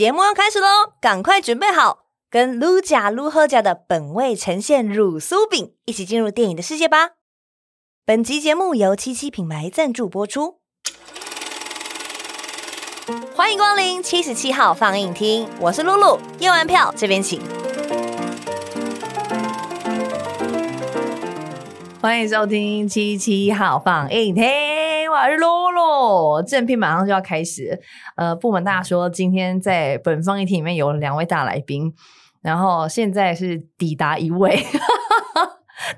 节目要开始喽，赶快准备好，跟卢甲卢喝甲的本味呈现乳酥饼一起进入电影的世界吧。本集节目由七七品牌赞助播出。欢迎光临七十七号放映厅，我是露露，验完票这边请。欢迎收听七七号放映厅，我是露露。正片马上就要开始，呃，不瞒大家说，今天在本放映厅里面有两位大来宾，然后现在是抵达一位。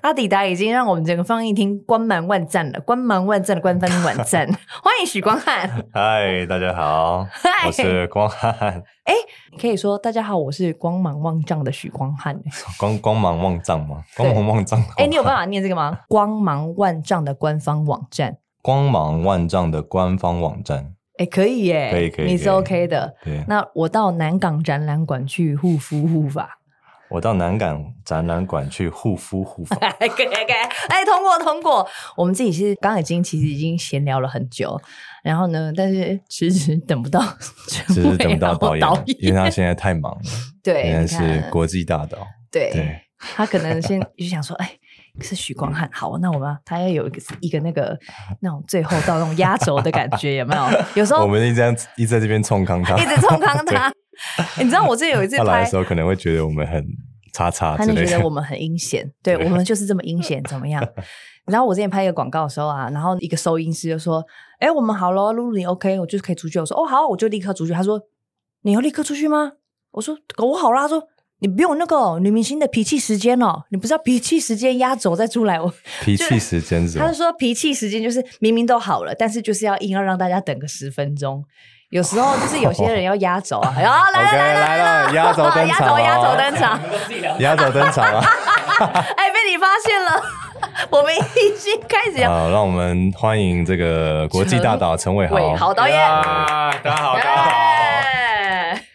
他抵达已经让我们整个放映厅光芒万丈了，光芒万丈的官方网站。欢迎许光汉。嗨，大家好.我是光汉。哎，你可以说大家好，我是光芒万丈的许光汉。光光芒万丈吗？光芒万丈。哎，你有办法念这个吗？光芒万丈的官方网站。光芒万丈的官方网站。哎，可以耶，可以可以，你是 OK 的。对，那我到南港展览馆去护肤护发。我到南港展览馆去护肤护发，可以可以，哎，通过通过。我们自己是刚刚已经其实已经闲聊了很久，然后呢，但是迟迟等不到，迟迟等不到导演，导演，因为他现在太忙了。对，现在是国际大导。对，对他可能先就想说，哎，是许光汉，好，那我们他要有一个一个那个那种最后到那种压轴的感觉，有没有？有时候我们一直这样一直在这边冲康他，一直冲康他。你知道我这有一次拍来的时候，可能会觉得我们很叉叉，他就觉得我们很阴险，对，对我们就是这么阴险，怎么样？然后我之前拍一个广告的时候啊，然后一个收音师就说：“哎，我们好了，露露你 OK，我就是可以出去。”我说：“哦，好，我就立刻出去。”他说：“你要立刻出去吗？”我说：“我好啦。”他说：“你不用那个女明星的脾气时间哦，你不知道脾气时间压轴再出来。”我 脾气时间是？他就说脾气时间就是明明都好了，但是就是要硬要让大家等个十分钟。有时候就是有些人 要压轴啊，然 后来了来了来了，压轴登场，压轴登场，压轴登场啊！哎，被你发现了，我们已经开始。好，让我们欢迎这个国际大导陈伟豪，好导演，大家好，大家好，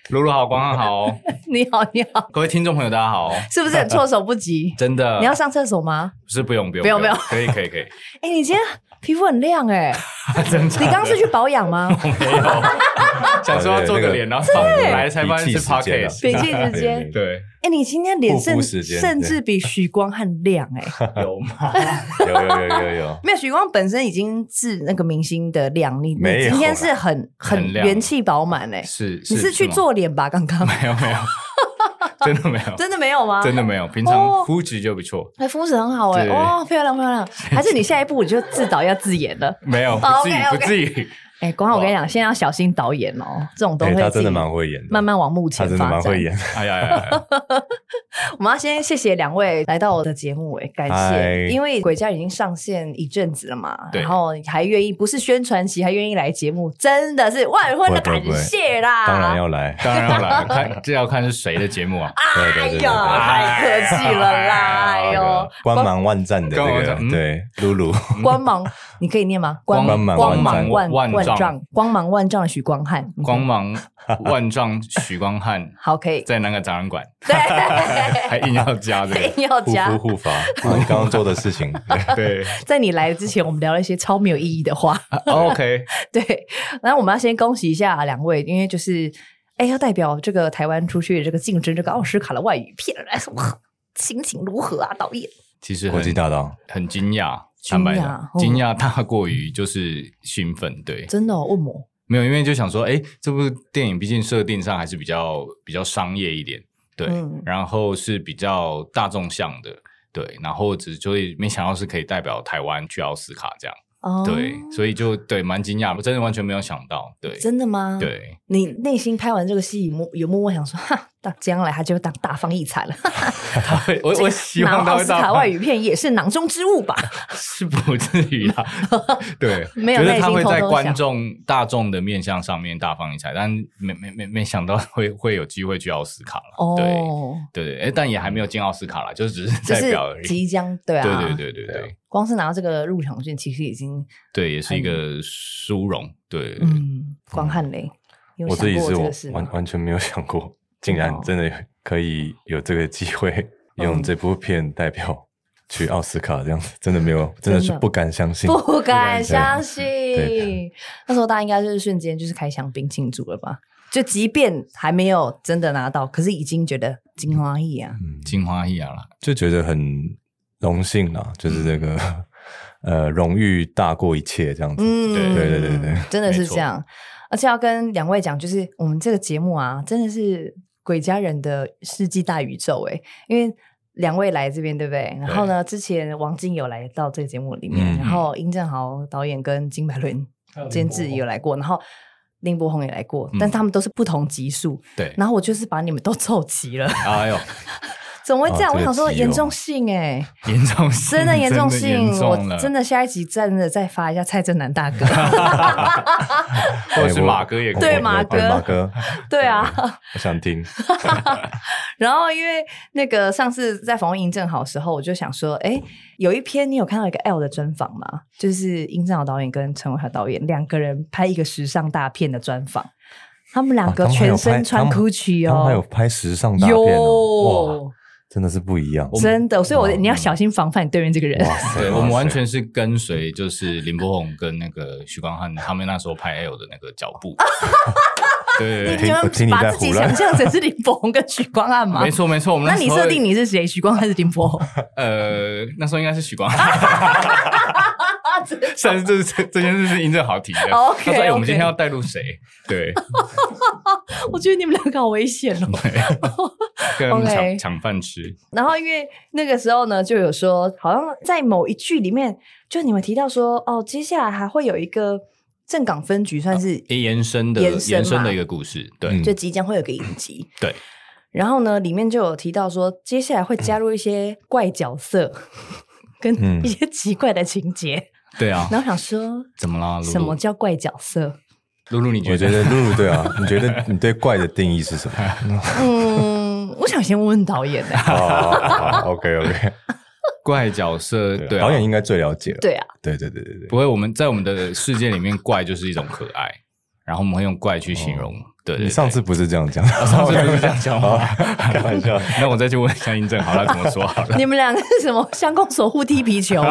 露露好，光汉好，你好，你好，各位听众朋友大家好，是不是很措手不及？真的，你要上厕所吗？不是，不用，不用，不用，不用，可以，可以，可以。哎，你今天皮肤很亮哎，真的？你刚刚是去保养吗？没有。想说要做个脸，然后放来才发现是 podcast。脾气时间，对。哎，你今天脸甚甚至比许光汉亮哎，有吗？有有有有有。没有，许光本身已经是那个明星的亮，你你今天是很很元气饱满哎，是。你是去做脸吧？刚刚没有没有，真的没有，真的没有吗？真的没有，平常肤质就不错。哎，肤质很好哎，哦，漂亮漂亮。还是你下一步你就自导要自演了？没有，不至于不至于。哎，光汉，我跟你讲，现在要小心导演哦，这种东西他真的蛮会演，慢慢往幕前发展。他真的蛮会演，哎呀呀！我们要先谢谢两位来到我的节目，哎，感谢，因为《鬼家》已经上线一阵子了嘛，然后还愿意不是宣传期，还愿意来节目，真的是万分的感谢啦！当然要来，当然要来，看 这要看是谁的节目啊？哎呀，太客气了啦！哎呦，光芒万丈的这个，对，露露，光芒，你可以念吗？光芒光芒万万。丈光芒万丈的许光汉，光芒万丈许光汉，好，可以在那个展览馆，对，还硬要加这个，硬要加护肤护发，你刚刚做的事情，对。在你来之前，我们聊了一些超没有意义的话，OK，对。然后我们要先恭喜一下两位，因为就是哎，要代表这个台湾出去这个竞争这个奥斯卡的外语片来说，心情如何啊？导演，其实国际大道很惊讶。坦白讲，惊讶大过于就是兴奋，对，真的哦？没有，因为就想说，哎，这部电影毕竟设定上还是比较比较商业一点，对，嗯、然后是比较大众向的，对，然后只就会没想到是可以代表台湾去奥斯卡这样，哦、对，所以就对蛮惊讶，我真的完全没有想到，对，真的吗？对，你内心拍完这个戏，有有默默想说，哈。将来他就当大放异彩了。他会，我我希望他会。奥斯卡外语片也是囊中之物吧？是不至于啦。对，没有他会在观众大众的面向上面大放异彩，但没没没没想到会会有机会去奥斯卡了。哦，对对对，但也还没有进奥斯卡了，就只是代表而已。即将对啊，对对对对对。光是拿到这个入场券，其实已经对，也是一个殊荣。对，嗯，光汉雷，我自己是我完完全没有想过。竟然真的可以有这个机会用这部片代表去奥斯卡这样子，真的没有，真的是不敢相信，不敢相信。那时候大家应该就是瞬间就是开香槟庆祝了吧？就即便还没有真的拿到，可是已经觉得金花艺啊，金花艺啊了，就觉得很荣幸啦，就是这个、嗯、呃荣誉大过一切这样子。嗯，对对对对对，真的是这样。而且要跟两位讲，就是我们这个节目啊，真的是鬼家人的世纪大宇宙诶，因为两位来这边对不对？然后呢，之前王晶有来到这个节目里面，嗯、然后殷正豪导演跟金百伦监制有来过，然后林柏宏也来过，嗯、但他们都是不同集数。对，然后我就是把你们都凑齐了。哎呦！怎么会这样？我想说严重性哎，严重性，真的严重性，我真的下一集真的再发一下蔡振南大哥，或者是马哥也可以，对马哥，马哥，对啊，我想听。然后因为那个上次在访问殷正豪的时候，我就想说，哎，有一篇你有看到一个 L 的专访吗？就是殷正豪导演跟陈伟豪导演两个人拍一个时尚大片的专访，他们两个全身穿 Gucci 哦，他们还有拍时尚大片哦，真的是不一样，真的，所以我你要小心防范你对面这个人。哇塞，我们完全是跟随，就是林柏宏跟那个许光汉他们那时候拍 L 的那个脚步。对，你们把自己想象成是林柏宏跟许光汉吗？没错，没错。我们那你设定你是谁？许光汉还是林柏宏？呃，那时候应该是许光汉。但是这这这件事是殷正豪提的。他说：“我们今天要带入谁？”对，我觉得你们两个好危险哦。跟他们抢抢饭吃。然后因为那个时候呢，就有说，好像在某一句里面，就你们提到说，哦，接下来还会有一个正港分局，算是延伸的延伸的一个故事。对，就即将会有个影集。对。然后呢，里面就有提到说，接下来会加入一些怪角色，跟一些奇怪的情节。对啊，然后想说，怎么了？什么叫怪角色？露露，你觉得？我觉得露露对啊，你觉得你对怪的定义是什么？嗯，我想先问问导演呢。好，OK OK，怪角色，对，导演应该最了解了。对啊，对对对对对。不会，我们在我们的世界里面，怪就是一种可爱，然后我们会用怪去形容。对，你上次不是这样讲，上次不是这样讲吗？开玩笑。那我再去问一下殷正豪，他怎么说好了？你们两个是什么相公守护踢皮球？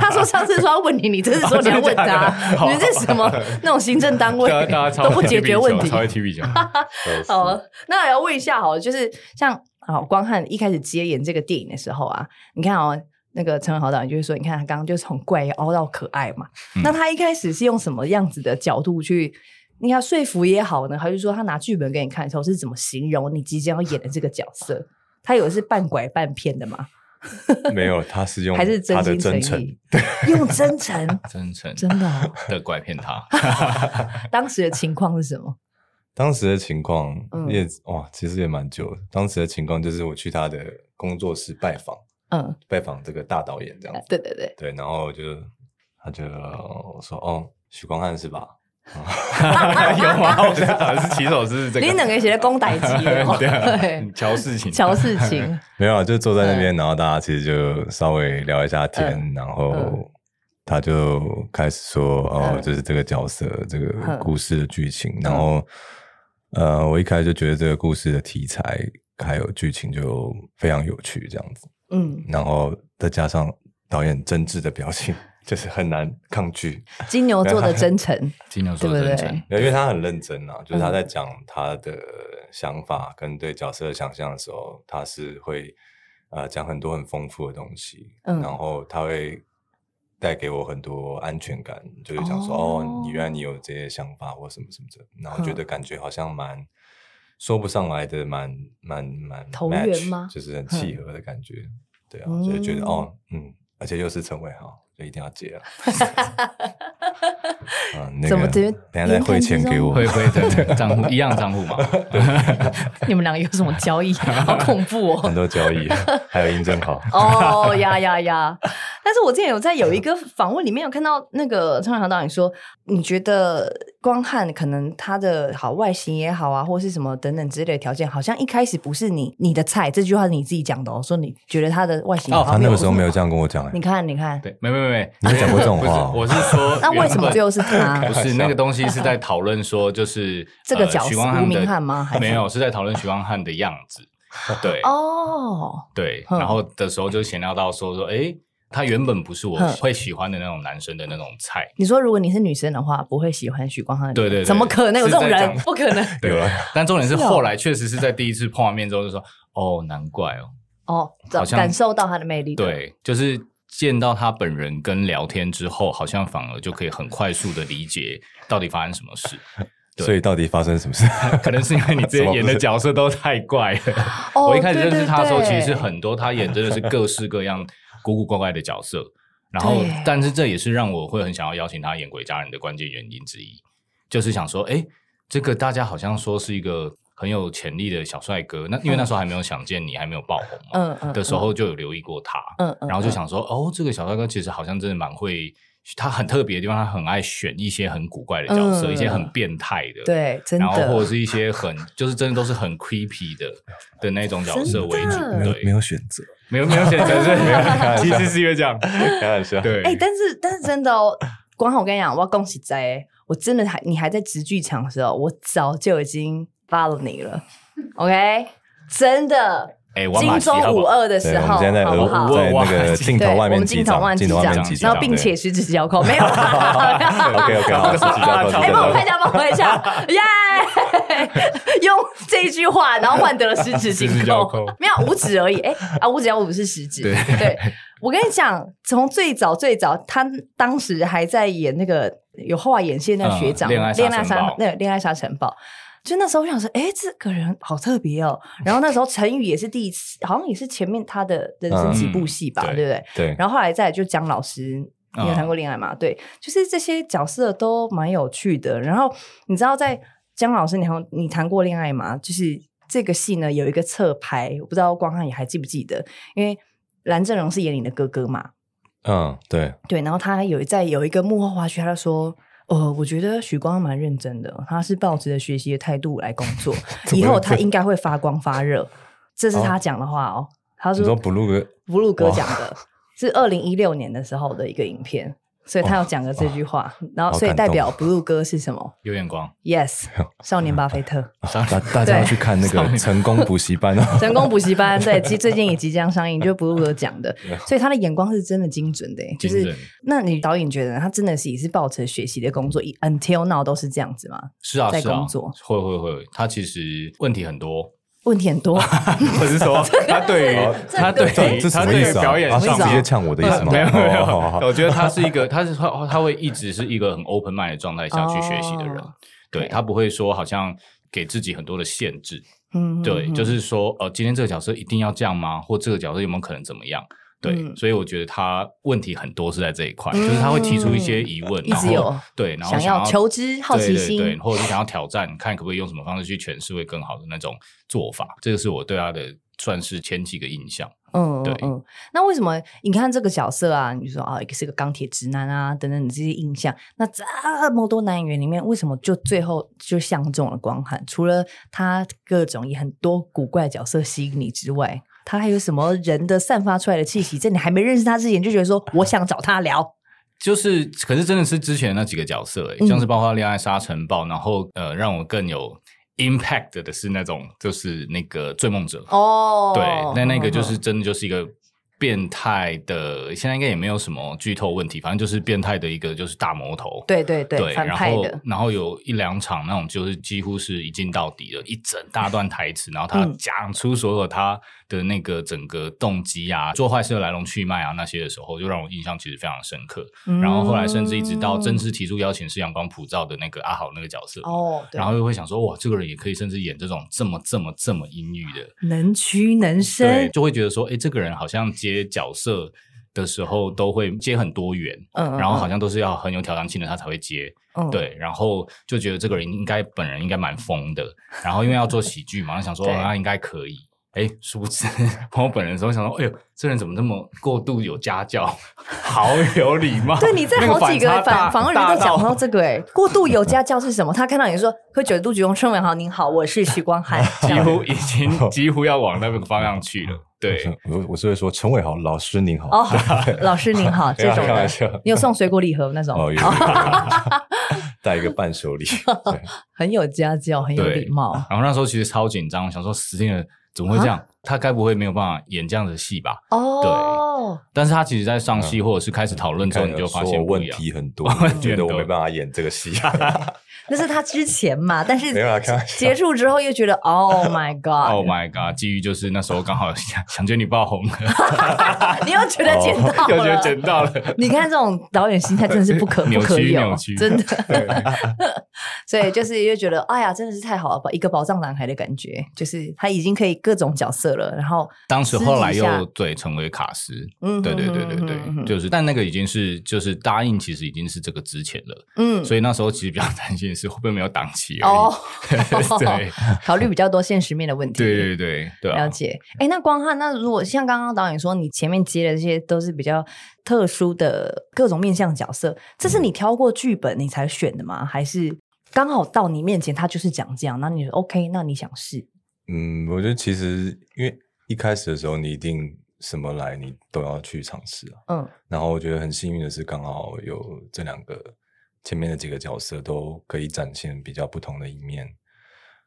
他说上次说要问你，你这次说你要问他，你们这是什么那种行政单位都不解决问题？超会踢皮球。好，那我要问一下，好，就是像好光汉一开始接演这个电影的时候啊，你看哦，那个陈文豪导演就是说，你看他刚刚就从怪凹到可爱嘛，那他一开始是用什么样子的角度去？你要说服也好呢，还是说他拿剧本给你看的时候是怎么形容你即将要演的这个角色？他有的是半拐半骗的吗？没有，他是用还是真心诚意，用真诚，真诚，真的 的拐骗他。当时的情况是什么？当时的情况也哇，其实也蛮久的。当时的情况就是我去他的工作室拜访，嗯，拜访这个大导演这样子。对对对对，然后就他就说：“哦，许光汉是吧？” 有吗？我觉得好像是骑手是这个。你两个写的公歹机，对，乔事情，乔事情。没有啊，就坐在那边，然后大家其实就稍微聊一下天，然后他就开始说：“哦，就是这个角色，这个故事的剧情。”然后，呃，我一开始就觉得这个故事的题材还有剧情就非常有趣，这样子。嗯，然后再加上导演真挚的表情。就是很难抗拒。金牛座的真诚，金牛座的真诚，因为他很认真啊，就是他在讲他的想法跟对角色的想象的时候，他是会呃讲很多很丰富的东西，嗯，然后他会带给我很多安全感，就是讲说哦，你原来你有这些想法或什么什么的，然后觉得感觉好像蛮说不上来的，蛮蛮蛮投缘吗？就是很契合的感觉，对啊，所以觉得哦，嗯，而且又是陈伟豪。一定要接 啊！怎么直接等下再汇钱给我？会会的账户一样账户嘛？你们两个有什么交易？好恐怖哦！很多交易，还有印证好 哦呀呀呀！但是我之前有在有一个访问里面有看到那个陈伟豪导演说，你觉得光汉可能他的好外形也好啊，或是什么等等之类的条件，好像一开始不是你你的菜。这句话是你自己讲的哦，说你觉得他的外形好，他那个时候没有这样跟我讲。你看，你看，对，没没没，你 讲过这种话？我是说，那为什么最后是他？不是那个东西是在讨论说，就是这个角色吴明翰吗？没有，是在讨论徐光汉的样子。对哦，对，然后的时候就闲聊到说说，哎。他原本不是我会喜欢的那种男生的那种菜。你说如果你是女生的话，不会喜欢许光汉？对对对，怎么可能有这种人？不可能。对，但重点是后来确实是在第一次碰完面之后就说，哦，难怪哦，哦，好像感受到他的魅力。对，就是见到他本人跟聊天之后，好像反而就可以很快速的理解到底发生什么事。所以到底发生什么事？可能是因为你之前演的角色都太怪了。我一开始认识他的时候，其实是很多他演真的是各式各样古古怪怪的角色。然后，但是这也是让我会很想要邀请他演《鬼家人》的关键原因之一，就是想说，哎，这个大家好像说是一个很有潜力的小帅哥。那因为那时候还没有想见你，还没有爆红嘛，嗯嗯，的时候就有留意过他，嗯嗯，然后就想说，哦，这个小帅哥其实好像真的蛮会。他很特别的地方，他很爱选一些很古怪的角色，嗯、一些很变态的，对，真的，然后或者是一些很，就是真的都是很 creepy 的的那种角色为主，对，没有选择，没有没有选择，是没有，其实是因为这样，开玩笑，对，哎、欸，但是但是真的哦，光浩，我跟你讲，我要恭喜在，我真的还你还在直剧场的时候，我早就已经 follow 你了，OK，真的。哎，金钟五二的时候，好不好？在那个镜头外面击掌，镜头外面击掌，然后并且十指交扣，没有。OK OK，好，十指交扣。哎，帮我看一下，帮我看一下，耶！用这一句话，然后换得了十指交扣，没有五指而已。哎啊，五指要五是十指。对，我跟你讲，从最早最早，他当时还在演那个有后来演戏那个学长，恋爱沙那恋爱沙尘暴。就那时候我想说，哎，这个人好特别哦。然后那时候陈宇也是第一次，好像也是前面他的人生几部戏吧，嗯、对不对？对。然后后来再来就姜老师，你有谈过恋爱吗？嗯、对，就是这些角色都蛮有趣的。然后你知道，在姜老师，你还你谈过恋爱吗？就是这个戏呢，有一个侧拍，我不知道光汉你还记不记得？因为蓝正荣是演你的哥哥嘛。嗯，对。对，然后他有在有一个幕后花絮，他就说。呃，我觉得许光蛮认真的，他是抱着学习的态度来工作，以后他应该会发光发热。这是他讲的话哦。他说：“布鲁哥，布鲁哥讲的是二零一六年的时候的一个影片。”所以他要讲的这句话，然后所以代表 Blue 哥是什么？有眼光，Yes，少年巴菲特。大大家要去看那个成功补习班哦。成功补习班，对，其实最近也即将上映，就 Blue 哥讲的，所以他的眼光是真的精准的。就是，那你导演觉得他真的是也是抱着学习的工作，Until now 都是这样子吗？是啊，在工作会会会，他其实问题很多。问题很多，我是说他对于他对于他对于表演上直接呛我的意思吗？没有没有，我觉得他是一个，他是他他会一直是一个很 open mind 的状态下去学习的人，对，他不会说好像给自己很多的限制，嗯，对，就是说呃，今天这个角色一定要这样吗？或这个角色有没有可能怎么样？对，嗯、所以我觉得他问题很多是在这一块，嗯、就是他会提出一些疑问，一直有然后对，然后想要，求知、好奇心，对对对，或者是想要挑战，看可不可以用什么方式去诠释会更好的那种做法。这个是我对他的算是前几个印象。嗯，对嗯。那为什么你看这个角色啊？你说啊，一个是个钢铁直男啊，等等，你这些印象，那这么多男演员里面，为什么就最后就相中了光汉？除了他各种也很多古怪角色吸引你之外？他还有什么人的散发出来的气息？在你还没认识他之前，就觉得说 我想找他聊。就是，可是真的是之前那几个角色，诶，像是包括《恋爱沙尘暴》，然后呃，让我更有 impact 的是那种，就是那个《追梦者》哦，对，那那个就是真的就是一个。变态的，现在应该也没有什么剧透问题，反正就是变态的一个就是大魔头，对对对，对，然后然后有一两场那种就是几乎是一镜到底的一整大段台词，然后他讲出所有他的那个整个动机啊，做坏事的来龙去脉啊那些的时候，就让我印象其实非常深刻。然后后来甚至一直到正式提出邀请是阳光普照的那个阿豪那个角色哦，然后又会想说哇，这个人也可以甚至演这种这么这么这么阴郁的，能屈能伸，对，就会觉得说，哎，这个人好像接。接角色的时候都会接很多元，嗯，然后好像都是要很有挑战性的他才会接，嗯，对，然后就觉得这个人应该本人应该蛮疯的，然后因为要做喜剧嘛，想说他应该可以，哎，殊不知朋友本人的时候想说，哎呦，这人怎么这么过度有家教，好有礼貌，对，你在好几个访访问里都讲到这个，哎，过度有家教是什么？他看到你说会觉得杜菊翁春文好，您好，我是许光汉，几乎已经几乎要往那个方向去了。对，我我是会说陈伟豪老师您好哦，老师您好，这种的，你有送水果礼盒那种哦，有，带一个伴手礼，很有家教，很有礼貌。然后那时候其实超紧张，想说死定了，怎么会这样？他该不会没有办法演这样的戏吧？哦，对。但是他其实，在上戏或者是开始讨论之后，你就发现问题很多，觉得我没办法演这个戏。那是他之前嘛，但是结束之后又觉得，Oh my God，Oh my God，基于就是那时候刚好想想觉得你爆红了，你又觉得捡到了，又觉得捡到了。你看这种导演心态真的是不可不可有，真的。所以就是又觉得，哎呀，真的是太好了吧，一个宝藏男孩的感觉，就是他已经可以各种角色了。然后当时后来又对成为卡司，嗯，对对对对对，就是，但那个已经是就是答应，其实已经是这个之前了，嗯，所以那时候其实比较担心。是会不会没有档期哦？对，考虑比较多现实面的问题。对对对对，了解。哎，那光汉，那如果像刚刚导演说，你前面接的这些都是比较特殊的各种面向角色，这是你挑过剧本你才选的吗？还是刚好到你面前他就是讲这样，那你说 OK？那你想试？嗯，我觉得其实因为一开始的时候，你一定什么来你都要去尝试啊。嗯，然后我觉得很幸运的是，刚好有这两个。前面的几个角色都可以展现比较不同的一面，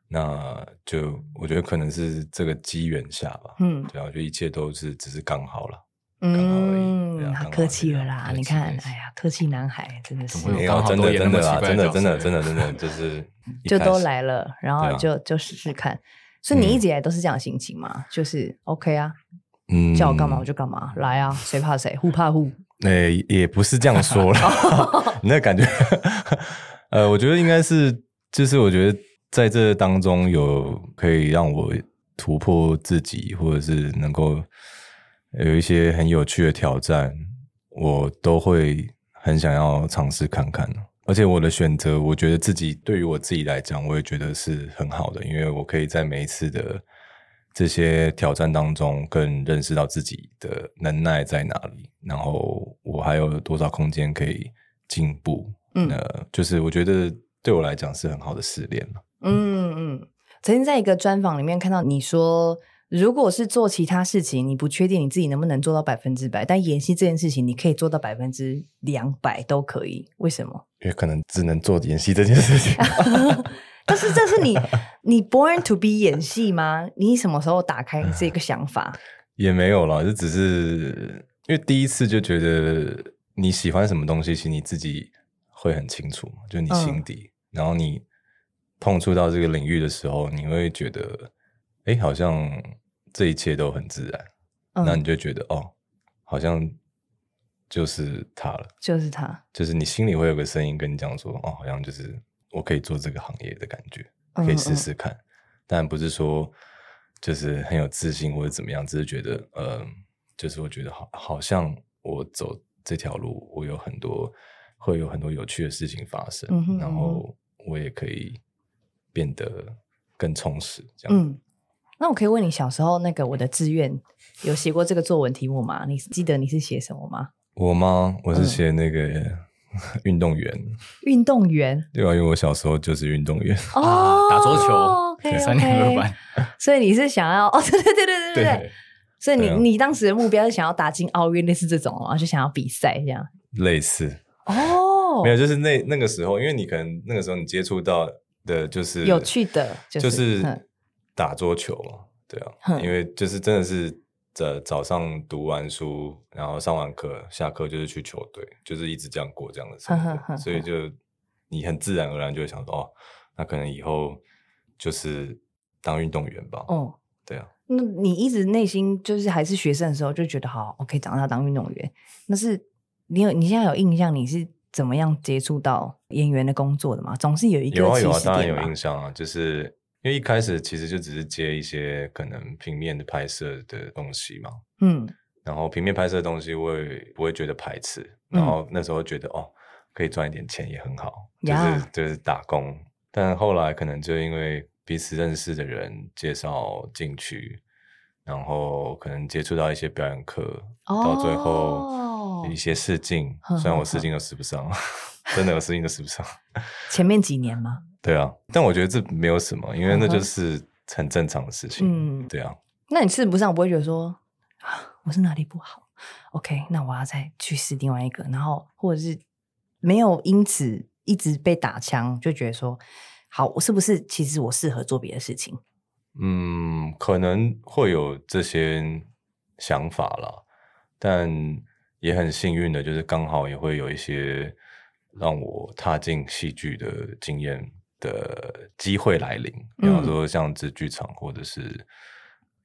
那就我觉得可能是这个机缘下吧，嗯，对啊，我觉得一切都是只是刚好了。嗯，他客气了啦，你看，哎呀，客气男孩真的是，没有，真的真的啦，真的真的真的真的就是 就都来了，然后就就试试看，所以你一直以来都是这样的心情吗？就是 OK 啊，嗯，叫我干嘛我就干嘛，来啊，谁怕谁，互怕互。诶、欸，也不是这样说了，你那感觉，呃，我觉得应该是，就是我觉得在这当中有可以让我突破自己，或者是能够有一些很有趣的挑战，我都会很想要尝试看看。而且我的选择，我觉得自己对于我自己来讲，我也觉得是很好的，因为我可以在每一次的。这些挑战当中，更认识到自己的能耐在哪里，然后我还有多少空间可以进步。嗯，呃，就是我觉得对我来讲是很好的试炼。嗯嗯，曾经在一个专访里面看到你说，如果是做其他事情，你不确定你自己能不能做到百分之百，但演戏这件事情，你可以做到百分之两百都可以。为什么？因为可能只能做演戏这件事情。但是这是你，你 born to be 演戏吗？你什么时候打开这个想法？也没有啦，就只是因为第一次就觉得你喜欢什么东西，其实你自己会很清楚，就你心底。嗯、然后你碰触到这个领域的时候，你会觉得，哎，好像这一切都很自然。嗯、那你就觉得，哦，好像就是他了，就是他，就是你心里会有个声音跟你讲说，哦，好像就是。我可以做这个行业的感觉，可以试试看，嗯嗯，但不是说就是很有自信或者怎么样，只是觉得，呃，就是我觉得好，好像我走这条路，我有很多会有很多有趣的事情发生，嗯哼嗯哼，然后我也可以变得更充实。这样，嗯，那我可以问你，小时候那个我的志愿有写过这个作文题目吗？你记得你是写什么吗？我吗？我是写那个。嗯运动员，运动员，对啊，因为我小时候就是运动员哦，打桌球，三年二班，所以你是想要哦，对对对对对对，所以你你当时的目标是想要打进奥运，类似这种哦，就想要比赛这样，类似哦，没有，就是那那个时候，因为你可能那个时候你接触到的就是有趣的，就是打桌球嘛，对啊，因为就是真的是。在早上读完书，然后上完课，下课就是去球队，就是一直这样过这样的生活，所以就你很自然而然就会想说，哦，那可能以后就是当运动员吧。哦，对啊。那你一直内心就是还是学生的时候就觉得，好，我可以长大当运动员。那是你有你现在有印象，你是怎么样接触到演员的工作的吗？总是有一个有啊有啊，当然有印象啊，就是。因为一开始其实就只是接一些可能平面的拍摄的东西嘛，嗯，然后平面拍摄的东西我也不会觉得排斥，嗯、然后那时候觉得哦，可以赚一点钱也很好，嗯、就是就是打工。但后来可能就因为彼此认识的人介绍进去，然后可能接触到一些表演课，哦、到最后一些试镜，哦、虽然我试镜都试不上，真的我试镜都试不上。前面几年吗？对啊，但我觉得这没有什么，因为那就是很正常的事情。嗯，对啊。那你试不上，不会觉得说啊，我是哪里不好？OK，那我要再去试另外一个，然后或者是没有因此一直被打枪，就觉得说好，我是不是其实我适合做别的事情？嗯，嗯，可能会有这些想法啦，但也很幸运的，就是刚好也会有一些让我踏进戏剧的经验的机会来临，比方说像这剧场或者是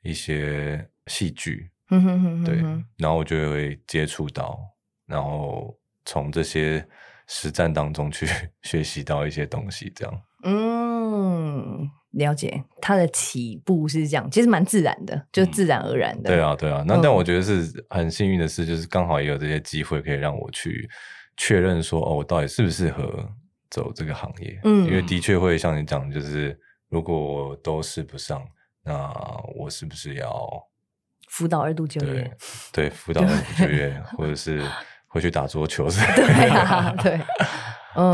一些戏剧，嗯哼哼哼，对，然后我就会接触到，然后从这些实战当中去 学习到一些东西，这样，嗯。了解，它的起步是这样，其实蛮自然的，就自然而然的。嗯、对啊，对啊。那、嗯、但我觉得是很幸运的事，就是刚好也有这些机会可以让我去确认说，哦，我到底适不适合走这个行业？嗯，因为的确会像你讲，就是如果我都试不上，那我是不是要辅导二度就业？对，辅导二度就业，或者是回去打桌球是？对啊，对。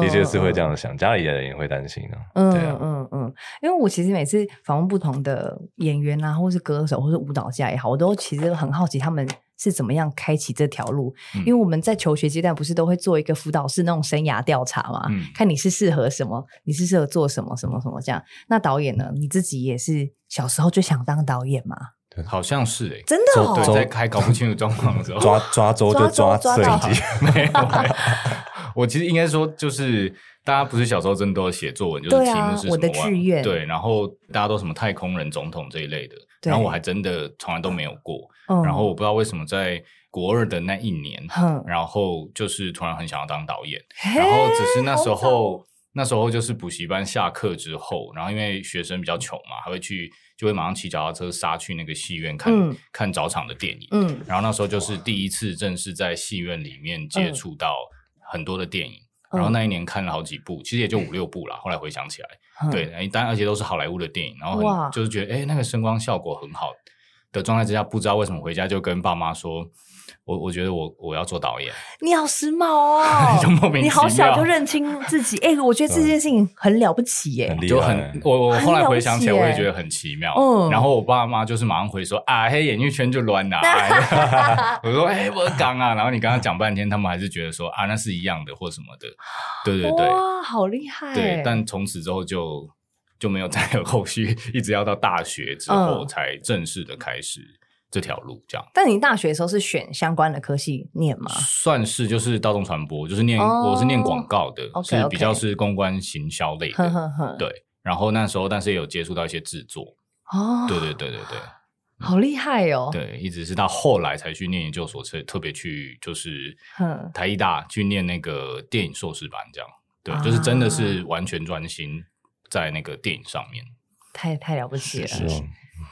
的确是会这样想，嗯、家里的人也会担心啊。嗯嗯嗯，因为我其实每次访问不同的演员啊，或是歌手，或是舞蹈家也好，我都其实很好奇他们是怎么样开启这条路。嗯、因为我们在求学阶段不是都会做一个辅导室那种生涯调查嘛，嗯、看你是适合什么，你是适合做什么什么什么这样。那导演呢？你自己也是小时候就想当导演吗？好像是哎、欸，真的哦。对，在还搞不清楚状况的时候，抓抓周就抓摄影机，没有。我其实应该说，就是大家不是小时候真的都有写作文，就是题目是什么？我的志愿。对，然后大家都什么太空人、总统这一类的，然后我还真的从来都没有过。然后我不知道为什么在国二的那一年，然后就是突然很想要当导演，然后只是那时候那时候就是补习班下课之后，然后因为学生比较穷嘛，还会去。就会马上骑脚踏车杀去那个戏院看、嗯、看早场的电影，嗯，然后那时候就是第一次正式在戏院里面接触到很多的电影，嗯、然后那一年看了好几部，其实也就五六部啦。后来回想起来，嗯、对，但而且都是好莱坞的电影，然后很就是觉得哎，那个声光效果很好的状态之下，不知道为什么回家就跟爸妈说。我我觉得我我要做导演，你好时髦哦！就莫名其妙，你好小就认清自己，哎、欸，我觉得这件事情很了不起耶，很就很我我后来回想起来，我也觉得很奇妙。嗯，然后我爸妈就是马上回说啊，嘿，演艺圈就乱啊。我说哎，我刚啊，然后你刚刚讲半天，他们还是觉得说啊，那是一样的或什么的，对对对，哇，好厉害。对，但从此之后就就没有再有 后续，一直要到大学之后才正式的开始。这条路这样，但你大学的时候是选相关的科系念吗？算是，就是大众传播，就是念，oh, 我是念广告的，okay, 是比较是公关行销类的。对，然后那时候，但是也有接触到一些制作。哦，oh, 对对对对对，好厉害哦！对，一直是到后来才去念研究所，特特别去就是台艺大去念那个电影硕士班，这样。对，就是真的是完全专心在那个电影上面，太太了不起了。是是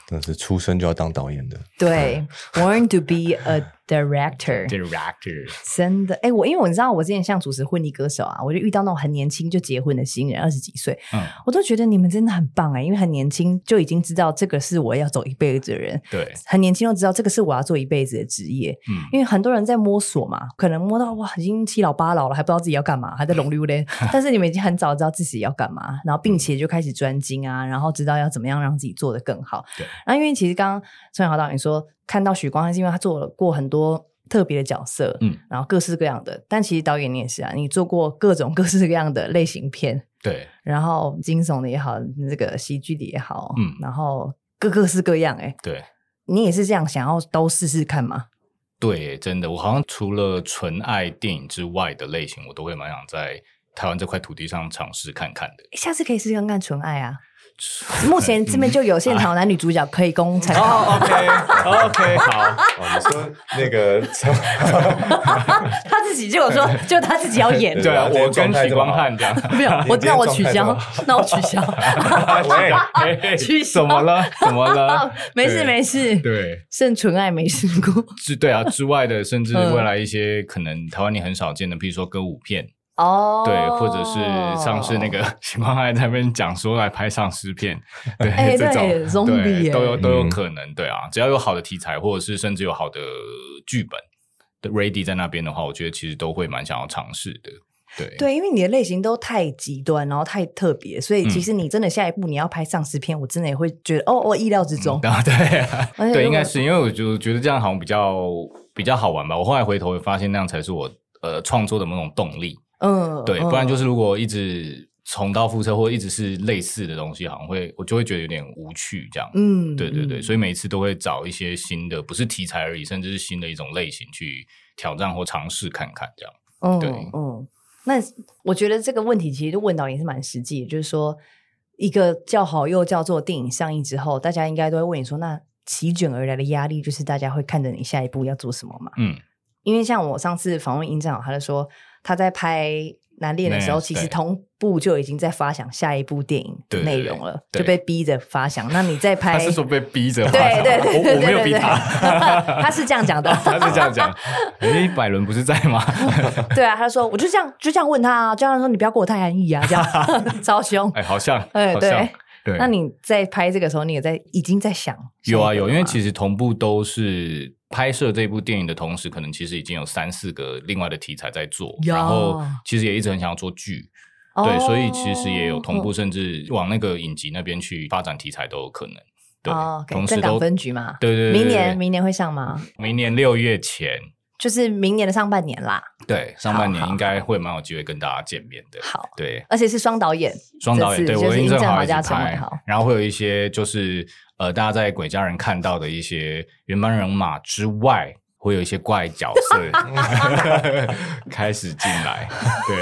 但是出生就要当导演的，对，born to be a director，director，真的，哎、欸，我因为我知道我之前像主持婚礼歌手啊，我就遇到那种很年轻就结婚的新人，二十几岁，嗯，我都觉得你们真的很棒哎、欸，因为很年轻就已经知道这个是我要走一辈子的人，对，很年轻就知道这个是我要做一辈子的职业，嗯，因为很多人在摸索嘛，可能摸到哇，已经七老八老了，还不知道自己要干嘛，还在龙溜嘞，但是你们已经很早知道自己要干嘛，然后并且就开始专精啊，然后知道要怎么样让自己做得更好，对，然后因为其实刚刚陈豪导演说看到许光汉是因为他做了过很多。特别的角色，嗯，然后各式各样的，但其实导演你也是啊，你做过各种 各式各样的类型片，对，然后惊悚的也好，这个喜剧的也好，嗯，然后各各式各样，哎，对，你也是这样想要都试试看吗？对，真的，我好像除了纯爱电影之外的类型，我都会蛮想在台湾这块土地上尝试看看的。下次可以试试看看纯爱啊。目前这边就有现场男女主角可以供参考。哦，OK，OK，好。你说那个，他自己就有说，就他自己要演。对啊，我跟许光汉这样。没有，我那我取消，那我取消。取消？怎么了？怎么了？没事没事。对，剩纯爱没试过。之对啊，之外的，甚至未来一些可能台湾你很少见的，比如说歌舞片。哦，对，或者是上次那个喜欢还在那边讲说来拍丧尸片，对，这种对都有都有可能，对啊，只要有好的题材，或者是甚至有好的剧本的 ready 在那边的话，我觉得其实都会蛮想要尝试的，对。对，因为你的类型都太极端，然后太特别，所以其实你真的下一步你要拍丧尸片，我真的也会觉得哦，我意料之中，对 对对，应该是因为我就觉得这样好像比较比较好玩吧，我后来回头发现那样才是我呃创作的某种动力。嗯，对，不然就是如果一直重蹈覆辙，或者一直是类似的东西，好像会我就会觉得有点无趣，这样。嗯，对对对，所以每一次都会找一些新的，不是题材而已，甚至是新的一种类型去挑战或尝试看看，这样。嗯，对，嗯，那我觉得这个问题其实问到也是蛮实际的，就是说一个叫好又叫做电影上映之后，大家应该都会问你说，那席卷而来的压力就是大家会看着你下一步要做什么嘛？嗯，因为像我上次访问殷正豪，他就说他在拍。难练的时候，其实同步就已经在发想下一部电影的内容了，就被逼着发想。那你在拍，他是说被逼着发想，对对对，我没有逼他，他是这样讲的，他是这样讲。哎，百伦不是在吗？对啊，他说我就这样就这样问他啊，就像说你不要跟我太安逸啊，这样超凶。哎，好像，哎对。对，那你在拍这个时候，你也在已经在想？有啊有，因为其实同步都是拍摄这部电影的同时，可能其实已经有三四个另外的题材在做，然后其实也一直很想要做剧，对，所以其实也有同步，甚至往那个影集那边去发展题材都有可能。对，同时都分局嘛，对对对，明年明年会上吗？明年六月前。就是明年的上半年啦，对，上半年应该会蛮有机会跟大家见面的。好，对，而且是双导演，双导演，对，我跟郑豪一起拍。然后会有一些就是呃，大家在鬼家人看到的一些原班人马之外，会有一些怪角色 开始进来，对。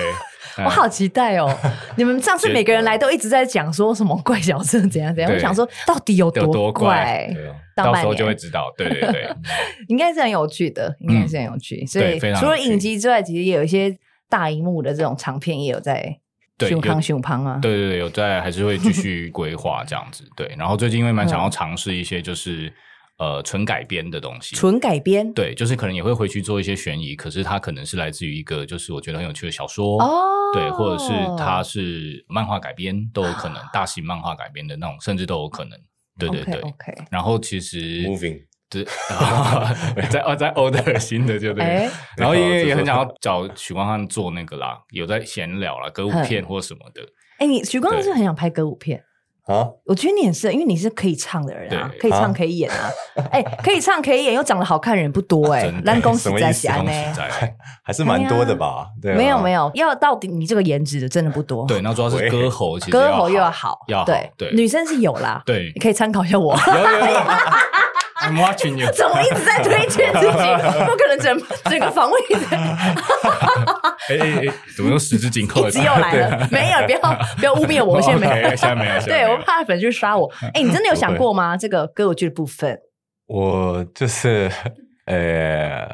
我好期待哦！你们上次每个人来都一直在讲说什么怪角色怎样怎样，我想说到底有多怪？到时候就会知道。对对对，应该是很有趣的，应该是很有趣。所以除了影集之外，其实也有一些大荧幕的这种长片也有在熊胖熊胖啊。对对对，有在还是会继续规划这样子。对，然后最近因为蛮想要尝试一些就是。呃，纯改编的东西，纯改编，对，就是可能也会回去做一些悬疑，可是它可能是来自于一个，就是我觉得很有趣的小说，哦，对，或者是它是漫画改编都有可能，大型漫画改编的那种，甚至都有可能，对对对，OK。然后其实，Moving，对，在哦，在 order 新的就对，然后因为也很想要找许光汉做那个啦，有在闲聊啦，歌舞片或什么的。哎，你许光汉是很想拍歌舞片？啊，我觉得你也是，因为你是可以唱的人啊，可以唱可以演啊，哎，可以唱可以演又长得好看人不多哎，兰公实在想呢，还是蛮多的吧？对，没有没有，要到底你这个颜值的真的不多。对，然后主要是歌喉，歌喉又要好，要对对，女生是有啦，对，你可以参考一下我。I'm watching you。怎么一直在推荐自己？不可能整整个访问一直。哎哎哎，怎么又十指紧扣？一直又来了，没有，不要不要污蔑我，现在没有，现在没有。对，我怕粉丝刷我。哎，你真的有想过吗？这个歌舞剧的部分，我就是呃，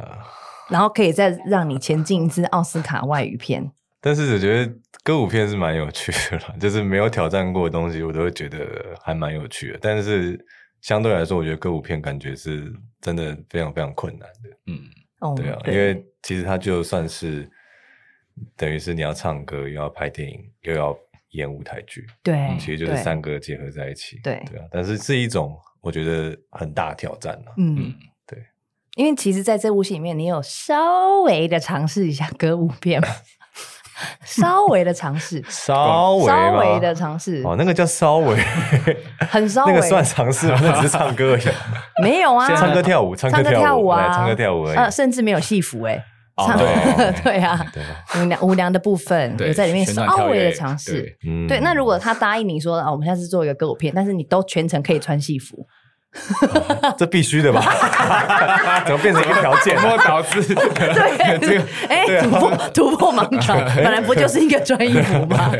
然后可以再让你前进一支奥斯卡外语片。但是我觉得歌舞片是蛮有趣的啦，就是没有挑战过的东西，我都会觉得还蛮有趣的。但是。相对来说，我觉得歌舞片感觉是真的非常非常困难的。嗯，对啊，因为其实它就算是等于是你要唱歌，又要拍电影，又要演舞台剧，对，其实就是三个结合在一起。对，对啊，但是是一种我觉得很大挑战啊。嗯，对，因为其实在这部戏里面，你有稍微的尝试一下歌舞片。稍微的尝试，稍微稍微的尝试哦，那个叫稍微，很稍微，那个算尝试吗？那只是唱歌而已。没有啊，唱歌跳舞，唱歌跳舞啊，唱歌跳舞而已。呃，甚至没有戏服哎。哦，对 对啊，舞娘舞娘的部分有在里面稍微的尝试。对，那如果他答应你说啊，我们下次做一个歌舞片，但是你都全程可以穿戏服。这必须的吧？怎么变成一个条件？我导致对 这个哎，突破突破盲肠，本来不就是一个专业服吗？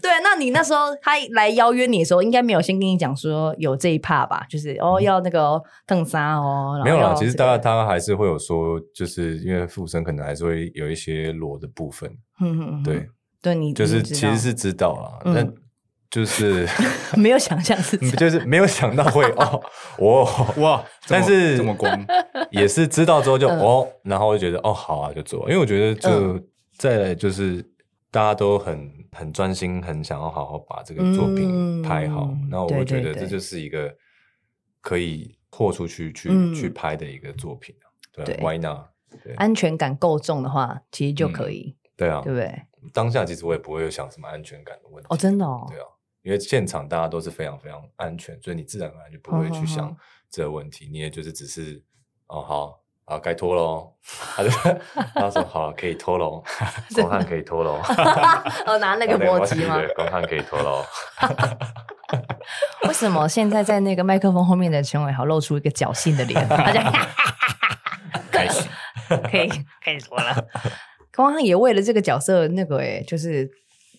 对，那你那时候他来邀约你的时候，应该没有先跟你讲说有这一趴吧？就是哦，要那个邓莎哦，没有啦。其实大家他还是会有说，就是因为附身可能还是会有一些裸的部分。嗯嗯，对，对你就是其实是知道啊，但。就是 没有想象是，就是没有想到会 哦，哦哇！但是这么光，也是知道之后就哦，然后就觉得哦好啊，就做。因为我觉得就再来就是大家都很很专心，很想要好好把这个作品拍好。那我觉得这就是一个可以豁出去去去拍的一个作品。对，Why not？安全感够重的话，其实就可以。对啊，对不对？当下其实我也不会有想什么安全感的问题。哦，真的哦。对啊。因为现场大家都是非常非常安全，所以你自然而然就不会去想这个问题。你也就是只是哦好，啊，该脱喽。他就 他说好，可以脱喽，光汉可以脱喽。哦，拿那个波机吗？对，光汉可以脱喽。为什么现在在那个麦克风后面的陈伟豪露出一个侥幸的脸？他就开始可以可以说了。光汉也为了这个角色，那个哎，就是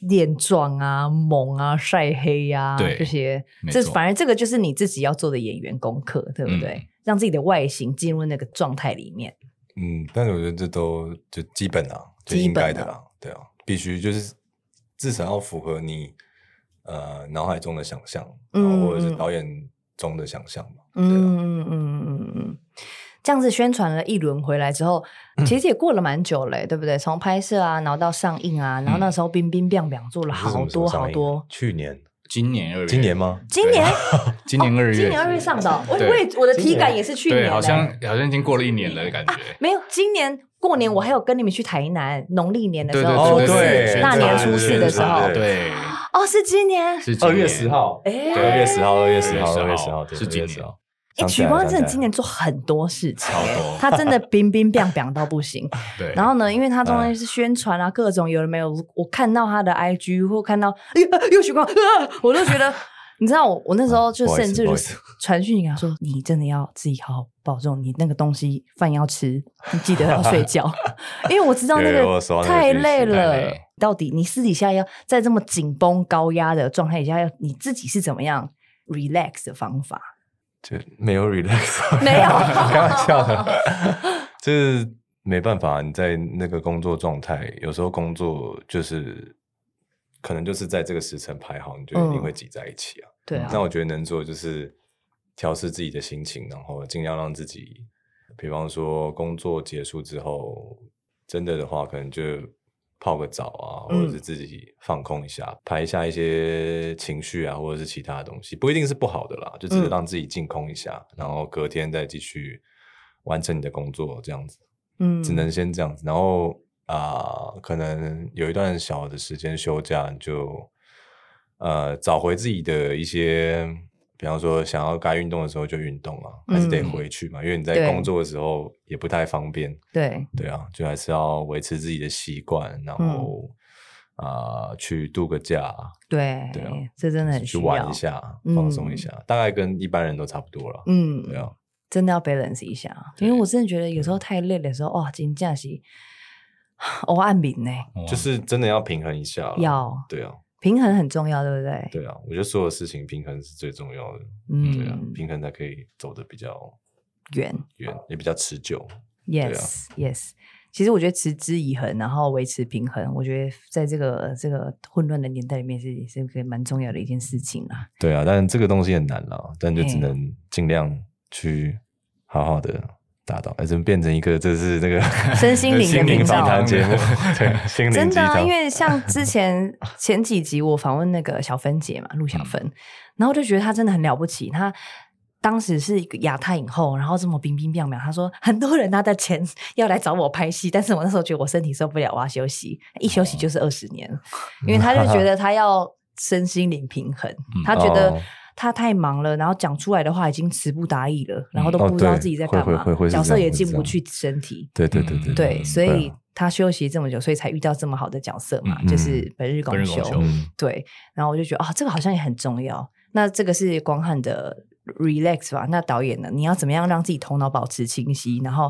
练壮啊、猛啊、晒黑呀、啊，对这些，这反而这个就是你自己要做的演员功课，对不对？嗯、让自己的外形进入那个状态里面。嗯，但是我觉得这都就基本啊，就应该的啦，啊对啊，必须就是至少要符合你呃脑海中的想象，嗯，或者是导演中的想象嘛，嗯嗯嗯嗯嗯嗯。这样子宣传了一轮回来之后，其实也过了蛮久嘞，对不对？从拍摄啊，然后到上映啊，然后那时候冰冰冰冰做了好多好多。去年、今年二月、今年吗？今年、今年二月、今年二月上的。我我也我的体感也是去年，好像好像已经过了一年了的感觉。没有，今年过年我还有跟你们去台南，农历年的时候，初四大年初四的时候，对。哦，是今年，是二月十号，哎，二月十号，二月十号，二月十号，是今年。哎，许光汉真的今年做很多事情，他真的 冰冰冰冰到不行。对，然后呢，因为他中间是宣传啊，各种有的没有，我看到他的 IG 或看到，哎呀，又许光，我都觉得，你知道，我我那时候就甚至就是传讯给他说，你真的要自己好好保重，你那个东西饭要吃，你记得要睡觉，因为我知道那个太累了。到底你私底下要在这么紧绷高压的状态下，要你自己是怎么样 relax 的方法？就没有 relax，没有 开玩笑的，就是没办法。你在那个工作状态，有时候工作就是可能就是在这个时辰排好，你就一定会挤在一起啊。嗯、对啊，那我觉得能做就是调试自己的心情，然后尽量让自己，比方说工作结束之后，真的的话，可能就。泡个澡啊，或者是自己放空一下，嗯、排一下一些情绪啊，或者是其他的东西，不一定是不好的啦，就只是让自己净空一下，嗯、然后隔天再继续完成你的工作，这样子。嗯，只能先这样子，然后啊、呃，可能有一段小的时间休假，就呃找回自己的一些。比方说，想要该运动的时候就运动啊，还是得回去嘛，嗯、因为你在工作的时候也不太方便。对。对啊，就还是要维持自己的习惯，然后啊、去度个假。对对啊，这真的很需要。去玩一下，放松一下，嗯、大概跟一般人都差不多了。嗯，对啊，真的要 balance 一下，因为我真的觉得有时候太累的时候，哇，真的是我按饼呢，就是真的要平衡一下。要。对啊。平衡很重要，对不对？对啊，我觉得所有事情平衡是最重要的。嗯，对啊，平衡才可以走得比较远远，也比较持久。Yes，Yes。其实我觉得持之以恒，然后维持平衡，我觉得在这个这个混乱的年代里面是是个蛮重要的一件事情啊。对啊，但这个东西很难了，但就只能尽量去好好的。达到，怎么变成一个这是那个身心灵的 频道节目？对，心灵真的啊，因为像之前 前几集我访问那个小芬姐嘛，陆小芬，嗯、然后就觉得她真的很了不起。她当时是一个亚太影后，然后这么冰冰冰冰。她说很多人拿的钱要来找我拍戏，但是我那时候觉得我身体受不了，我要休息。一休息就是二十年，哦、因为她就觉得她要身心灵平衡，她、嗯、觉得。哦他太忙了，然后讲出来的话已经词不达意了，然后都不知道自己在干嘛，角色也进不去身体。对对对对，对，所以他休息这么久，所以才遇到这么好的角色嘛，就是本日公休。对，然后我就觉得啊，这个好像也很重要。那这个是光汉的 relax 吧？那导演呢？你要怎么样让自己头脑保持清晰，然后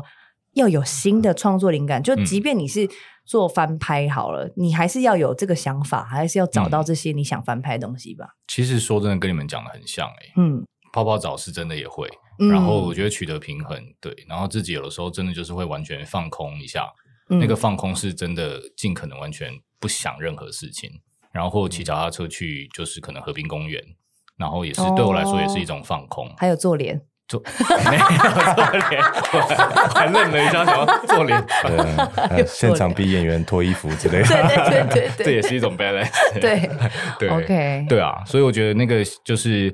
要有新的创作灵感？就即便你是。做翻拍好了，你还是要有这个想法，还是要找到这些你想翻拍的东西吧。嗯、其实说真的，跟你们讲的很像哎、欸。嗯，泡泡澡是真的也会，嗯、然后我觉得取得平衡，对，然后自己有的时候真的就是会完全放空一下，嗯、那个放空是真的尽可能完全不想任何事情，然后或骑脚踏车去，就是可能河滨公园，然后也是对我来说也是一种放空，还有做脸。做 没有做脸，还愣了一下，想要做脸。对，现场逼演员脱衣服之类的。对对对对对，这也是一种 balance。对。对，OK，对。啊，所以我觉得那个就是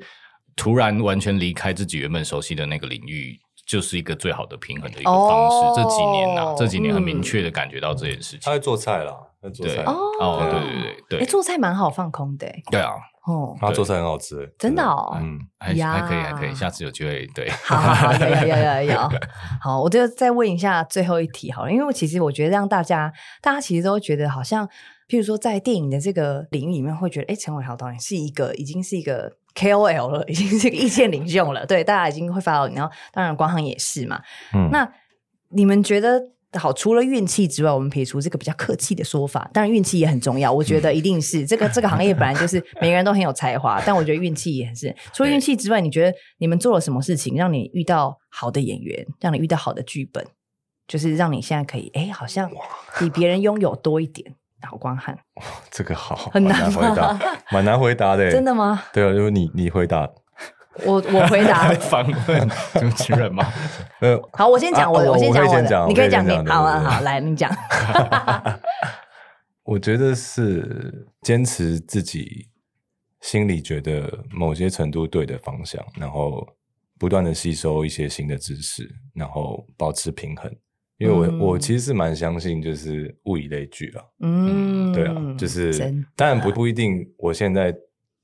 突然完全离开自己原本熟悉的那个领域，就是一个最好的平衡的一个方式。哦、这几年呐、啊，这几年很明确的感觉到这件事情。他会做菜了，在做菜哦，对对对对，哎，做菜蛮好放空的，对啊，哦，他做菜很好吃，真的哦，嗯，还还可以，还可以，下次有机会，对，好好好，有有有有，好，我就再问一下最后一题好了，因为其实我觉得让大家，大家其实都觉得好像，譬如说在电影的这个领域里面，会觉得，哎，陈伟豪导演是一个，已经是一个。KOL 了，已经是个意见领袖了。对，大家已经会发到，然后当然光汉也是嘛。嗯，那你们觉得好？除了运气之外，我们撇除这个比较客气的说法，当然运气也很重要。我觉得一定是、嗯、这个这个行业本来就是 每个人都很有才华，但我觉得运气也是。除了运气之外，你觉得你们做了什么事情让你遇到好的演员，让你遇到好的剧本，就是让你现在可以哎，好像比别人拥有多一点？好光汉，这个好很难回答，蛮难回答的。真的吗？对啊，因为你你回答，我我回答 访问主持人吗？呃，好，我先讲我，我先讲我的，你可以讲你，好啊，好，来你讲。我觉得是坚持自己心里觉得某些程度对的方向，然后不断的吸收一些新的知识，然后保持平衡。因为我、嗯、我其实是蛮相信，就是物以类聚了。嗯，对啊，就是当然不不一定，我现在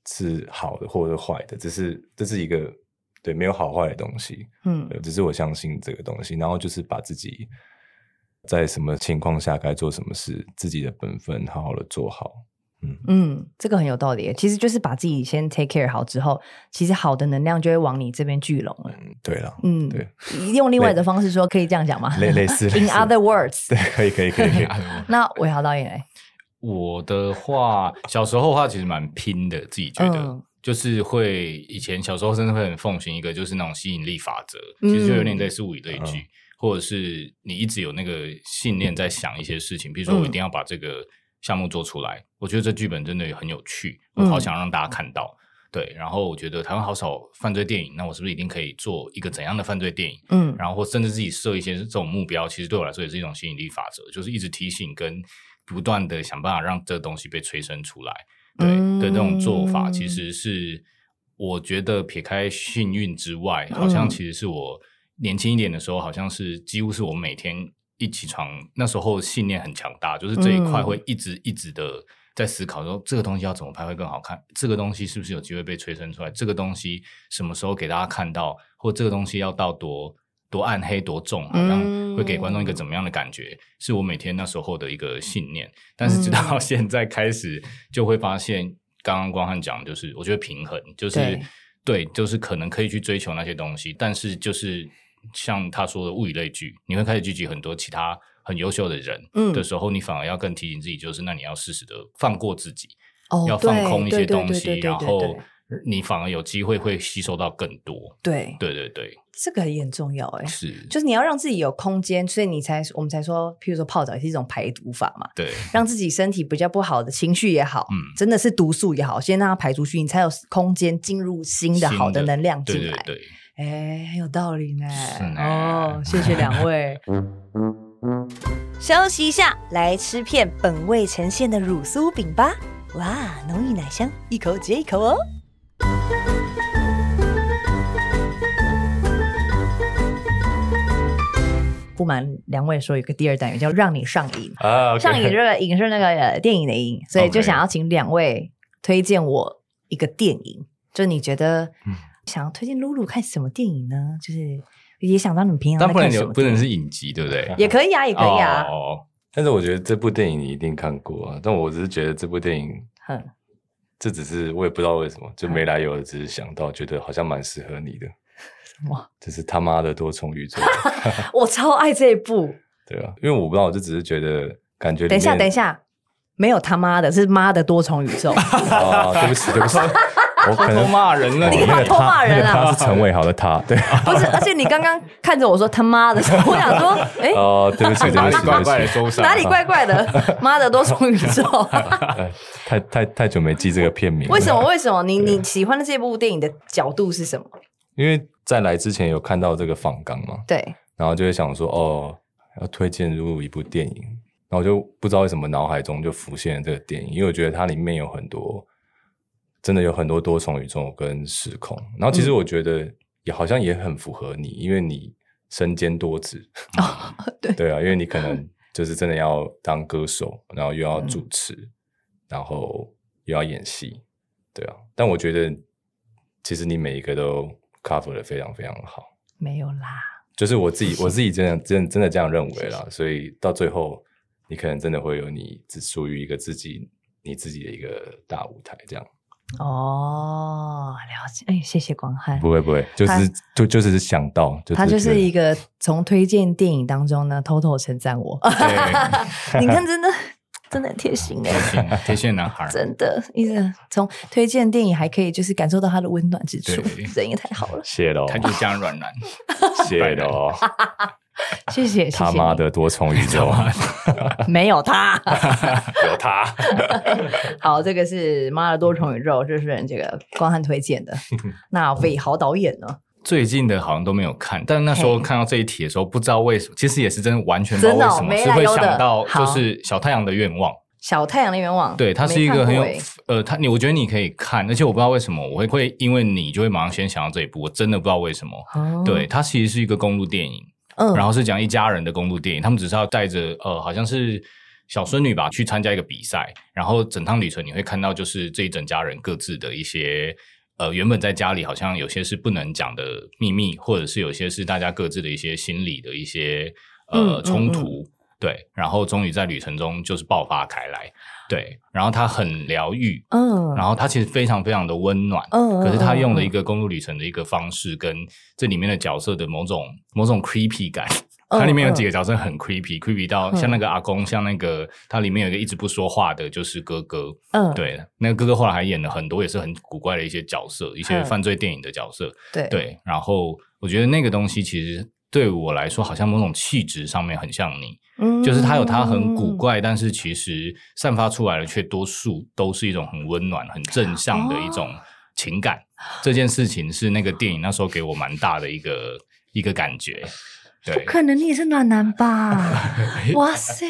是好的或者坏的，只是这是一个对没有好坏的东西。嗯，只是我相信这个东西，然后就是把自己在什么情况下该做什么事，自己的本分好好的做好。嗯嗯，这个很有道理，其实就是把自己先 take care 好之后，其实好的能量就会往你这边聚拢了。嗯，对了，嗯，对，用另外的方式说，可以这样讲吗？类类似，In other words，对，可以可以可以。可以 那伟豪导演，我的话，小时候的话其实蛮拼的，自己觉得、嗯、就是会以前小时候真的会很奉行一个，就是那种吸引力法则，其实就有点类似物以类聚，嗯、或者是你一直有那个信念在想一些事情，比如说我一定要把这个。项目做出来，我觉得这剧本真的也很有趣，我好想让大家看到。嗯、对，然后我觉得台湾好少犯罪电影，那我是不是一定可以做一个怎样的犯罪电影？嗯，然后或甚至自己设一些这种目标，其实对我来说也是一种吸引力法则，就是一直提醒跟不断的想办法让这个东西被催生出来。对、嗯、的这种做法，其实是我觉得撇开幸运之外，好像其实是我年轻一点的时候，好像是几乎是我每天。一起床那时候信念很强大，就是这一块会一直一直的在思考说，这个东西要怎么拍会更好看，这个东西是不是有机会被催生出来，这个东西什么时候给大家看到，或这个东西要到多多暗黑多重，好像会给观众一个怎么样的感觉，是我每天那时候的一个信念。但是直到 现在开始，就会发现刚刚光汉讲，就是我觉得平衡，就是对，对，就是可能可以去追求那些东西，但是就是。像他说的物以类聚，你会开始聚集很多其他很优秀的人的时候，嗯、你反而要更提醒自己，就是那你要适时的放过自己，哦、要放空一些东西，然后你反而有机会会吸收到更多。对对对对，这个也很重要哎，是，就是你要让自己有空间，所以你才我们才说，譬如说泡澡也是一种排毒法嘛，对，让自己身体比较不好的情绪也好，嗯，真的是毒素也好，先让它排出去，你才有空间进入新的好的能量进来。对对对。哎，很有道理呢。是哦，谢谢两位。休息一下，来吃片本味呈现的乳酥饼吧。哇，浓郁奶香，一口接一口哦。不瞒两位说，有个第二单元叫“让你上瘾”啊，上瘾这个瘾是那个电影的瘾，所以就想要请两位推荐我一个电影，就你觉得。想要推荐露露看什么电影呢？就是也想到你们平常，但不能有不能是影集，对不对？也可以啊，也可以啊。哦，但是我觉得这部电影你一定看过啊。但我只是觉得这部电影，哼，这只是我也不知道为什么就没来由的，只是想到觉得好像蛮适合你的。什么？这是他妈的多重宇宙。我超爱这一部。对啊，因为我不知道，我就只是觉得感觉。等一下，等一下，没有他妈的，是妈的多重宇宙。啊，对不起，对不起。我可能骂人了，你偷骂人啊？他是陈伟豪的他，对，不是，而且你刚刚看着我说他妈的时候，我想说，哎，哦，对不起，对不起，怪怪的收哪里怪怪的？妈的多重宇宙，太太太久没记这个片名。为什么？为什么？你你喜欢的这部电影的角度是什么？因为在来之前有看到这个访纲嘛，对，然后就会想说，哦，要推荐入一部电影，然后就不知道为什么脑海中就浮现了这个电影，因为我觉得它里面有很多。真的有很多多重宇宙跟时空，然后其实我觉得也好像也很符合你，嗯、因为你身兼多职。哦，对对啊，因为你可能就是真的要当歌手，然后又要主持，嗯、然后又要演戏，对啊。但我觉得其实你每一个都 cover 的非常非常好。没有啦，就是我自己，我自己真的真真的这样认为啦。所以到最后，你可能真的会有你只属于一个自己。你自己的一个大舞台，这样哦，了解。哎，谢谢光汉。不会不会，就是他就就是想到，就是、他就是一个从推荐电影当中呢，偷偷称赞我。你看，真的真的很贴心哎，贴心贴心男孩，真的一直从推荐电影还可以就是感受到他的温暖之处，对 人也太好了。谢喽，他就这样软软，谢喽。谢谢，他妈的多重宇宙，没有他，有他。好，这个是妈的多重宇宙，这是这个光汉推荐的。那伟豪导演呢？最近的好像都没有看，但那时候看到这一题的时候，不知道为什么，其实也是真的完全不知道为什么，是会想到就是小太阳的愿望。小太阳的愿望，对，它是一个很有呃，他你我觉得你可以看，而且我不知道为什么我会会因为你就会马上先想到这一部，我真的不知道为什么。对，它其实是一个公路电影。嗯，然后是讲一家人的公路电影，他们只是要带着呃，好像是小孙女吧，去参加一个比赛，然后整趟旅程你会看到，就是这一整家人各自的一些呃，原本在家里好像有些是不能讲的秘密，或者是有些是大家各自的一些心理的一些呃冲突，嗯。嗯嗯对，然后终于在旅程中就是爆发开来。对，然后他很疗愈，嗯，然后他其实非常非常的温暖，嗯，可是他用了一个公路旅程的一个方式，跟这里面的角色的某种某种 creepy 感，它里面有几个角色很 creepy，creepy 到像那个阿公，像那个它里面有一个一直不说话的，就是哥哥，嗯，对，那个哥哥后来还演了很多也是很古怪的一些角色，一些犯罪电影的角色，对对，然后我觉得那个东西其实。对我来说，好像某种气质上面很像你，嗯，就是他有他很古怪，但是其实散发出来的却多数都是一种很温暖、很正向的一种情感。哦、这件事情是那个电影那时候给我蛮大的一个一个感觉。对，不可能你也是暖男吧？哇塞！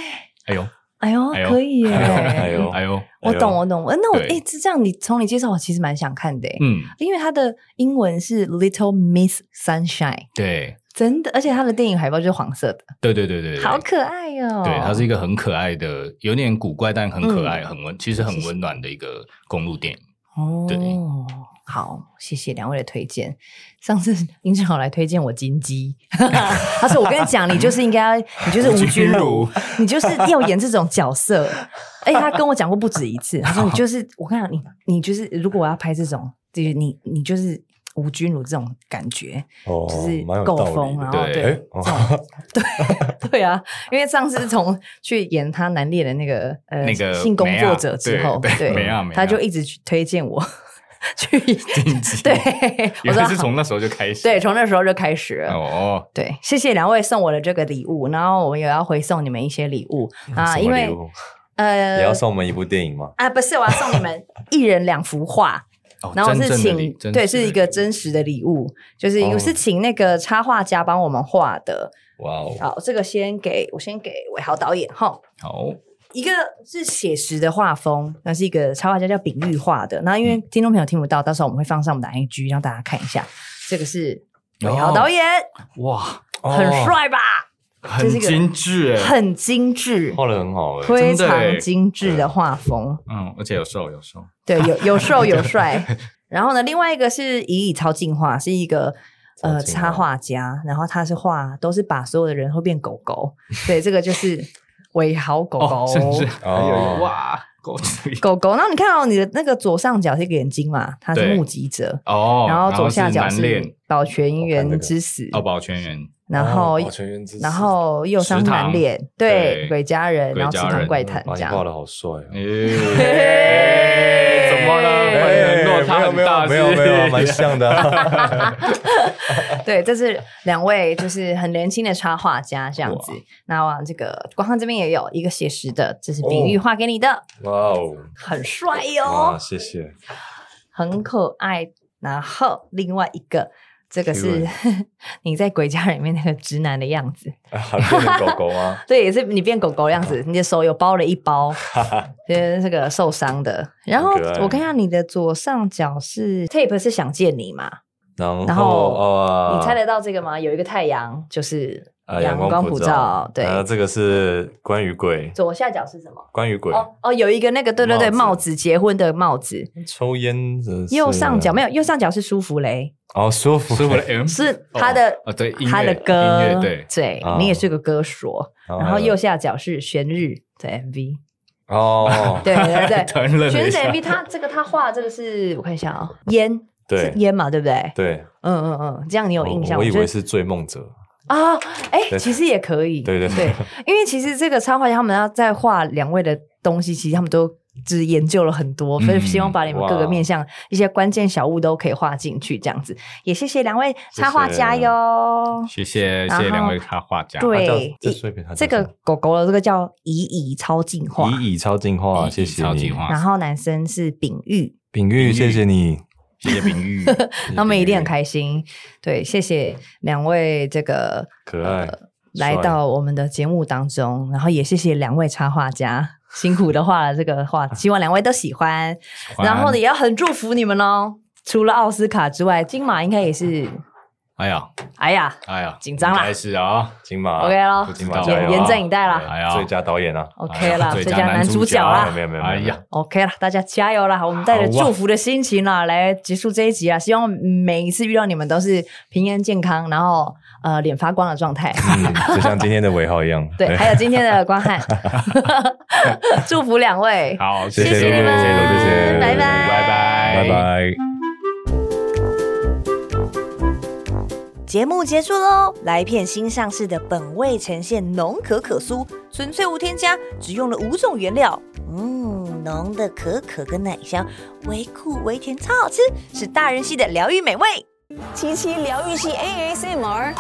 哎呦，哎呦，可以耶！哎呦，哎呦，我懂，我懂。那我哎，是这样，你从你介绍，我其实蛮想看的。嗯，因为它的英文是 Little Miss Sunshine。对。真的，而且他的电影海报就是黄色的。对对对对，好可爱哦！对，它是一个很可爱的，有点古怪，但很可爱、很温，其实很温暖的一个公路电影。哦，对，好，谢谢两位的推荐。上次 殷志豪来推荐我金鸡，他说：“我跟你讲，你就是应该要，你就是吴君如，你就是要演这种角色。”哎，他跟我讲过不止一次，他说：“你 就是，我跟你讲，你你就是，如果我要拍这种，就是你你就是。”吴君如这种感觉，哦、就是够疯，然后对对、对对啊，因为上次从去演他男恋的那个呃那个性工作者之后，对，对他就一直去推荐我 去演。对，我说是从那时候就开始，对，从那时候就开始了。哦，对，谢谢两位送我的这个礼物，然后我们也要回送你们一些礼物 啊，因为呃，你要送我们一部电影吗？啊，不是，我要送你们一人两幅画。然后是请对，是一个真实的礼物，就是我是请那个插画家帮我们画的。哇哦！好，这个先给我，先给伟豪导演哈。好，一个是写实的画风，那是一个插画家叫丙玉画的。那因为听众朋友听不到，到时候我们会放上我们的 IG 让大家看一下。这个是伟豪导演，哇，很帅吧？很精致，很精致，画的很好，非常精致的画风。嗯，而且有瘦有瘦，对，有有瘦 有帅。然后呢，另外一个是以以超进化，是一个呃插画家，然后他是画都是把所有的人会变狗狗。对，这个就是尾豪狗狗，甚至哦。哇狗狗狗。然后你看到你的那个左上角是一个眼睛嘛，他是目击者。哦，然后左下角是保全员之死。哦，保全员。然后，然后右上满脸，对，鬼家人，然后食堂怪谈这样。画的好帅啊！怎么了？没有没有没有没有，蛮像的。对，这是两位就是很年轻的插画家这样子。那往这个光汉这边也有一个写实的，这是比喻画给你的。哇哦，很帅哟！谢谢，很可爱。然后另外一个。这个是 你在鬼家人里面那个直男的样子，变狗狗吗？对，也是你变狗狗的样子。你的手有包了一包，就是这个受伤的。然后我看下你的左上角是 tape，是想见你嘛？然后哦，你猜得到这个吗？有一个太阳，就是阳光普照。对，然后这个是关于鬼。左下角是什么？关于鬼。哦哦，有一个那个，对对对，帽子，结婚的帽子。抽烟的。右上角没有，右上角是舒芙蕾。哦，舒芙舒芙蕾是他的对他的歌，对对，你也是个歌手。然后右下角是玄日的 MV。哦，对对 对，玄日的 MV，他这个他画这个是我看一下啊，烟。对烟嘛，对不对？对，嗯嗯嗯，这样你有印象？我以为是醉梦者啊，哎，其实也可以，对对对，因为其实这个插画家他们要在画两位的东西，其实他们都只研究了很多，所以希望把你们各个面向一些关键小物都可以画进去，这样子。也谢谢两位插画家哟，谢谢谢谢两位插画家。对，这个狗狗的这个叫乙乙超进化，乙乙超进化，谢谢你。然后男生是丙玉，丙玉，谢谢你。谢谢冰玉，他们一定很开心。对，谢谢两位这个可爱来到我们的节目当中，然后也谢谢两位插画家 辛苦的画了这个画，希望两位都喜欢。然后呢也要很祝福你们哦。除了奥斯卡之外，金马应该也是。哎呀，哎呀，哎呀，紧张了。开始啊，金马 OK 了，严严阵以待了。哎呀，最佳导演啊，OK 了，最佳男主角啦。没有没有，哎呀，OK 了，大家加油了。我们带着祝福的心情啊，来结束这一集啊。希望每一次遇到你们都是平安健康，然后呃脸发光的状态，就像今天的尾号一样。对，还有今天的光汉，祝福两位。好，谢谢你们，谢谢，拜拜，拜拜，拜拜。节目结束喽！来片新上市的本味呈现浓可可酥，纯粹无添加，只用了五种原料。嗯，浓的可可跟奶香，微苦微甜，超好吃，是大人系的疗愈美味。七七疗愈系 ASMR，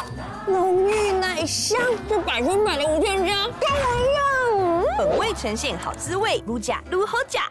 浓郁奶香，这百分百的无添加，跟我一样。本味呈现好滋味，如假如何假？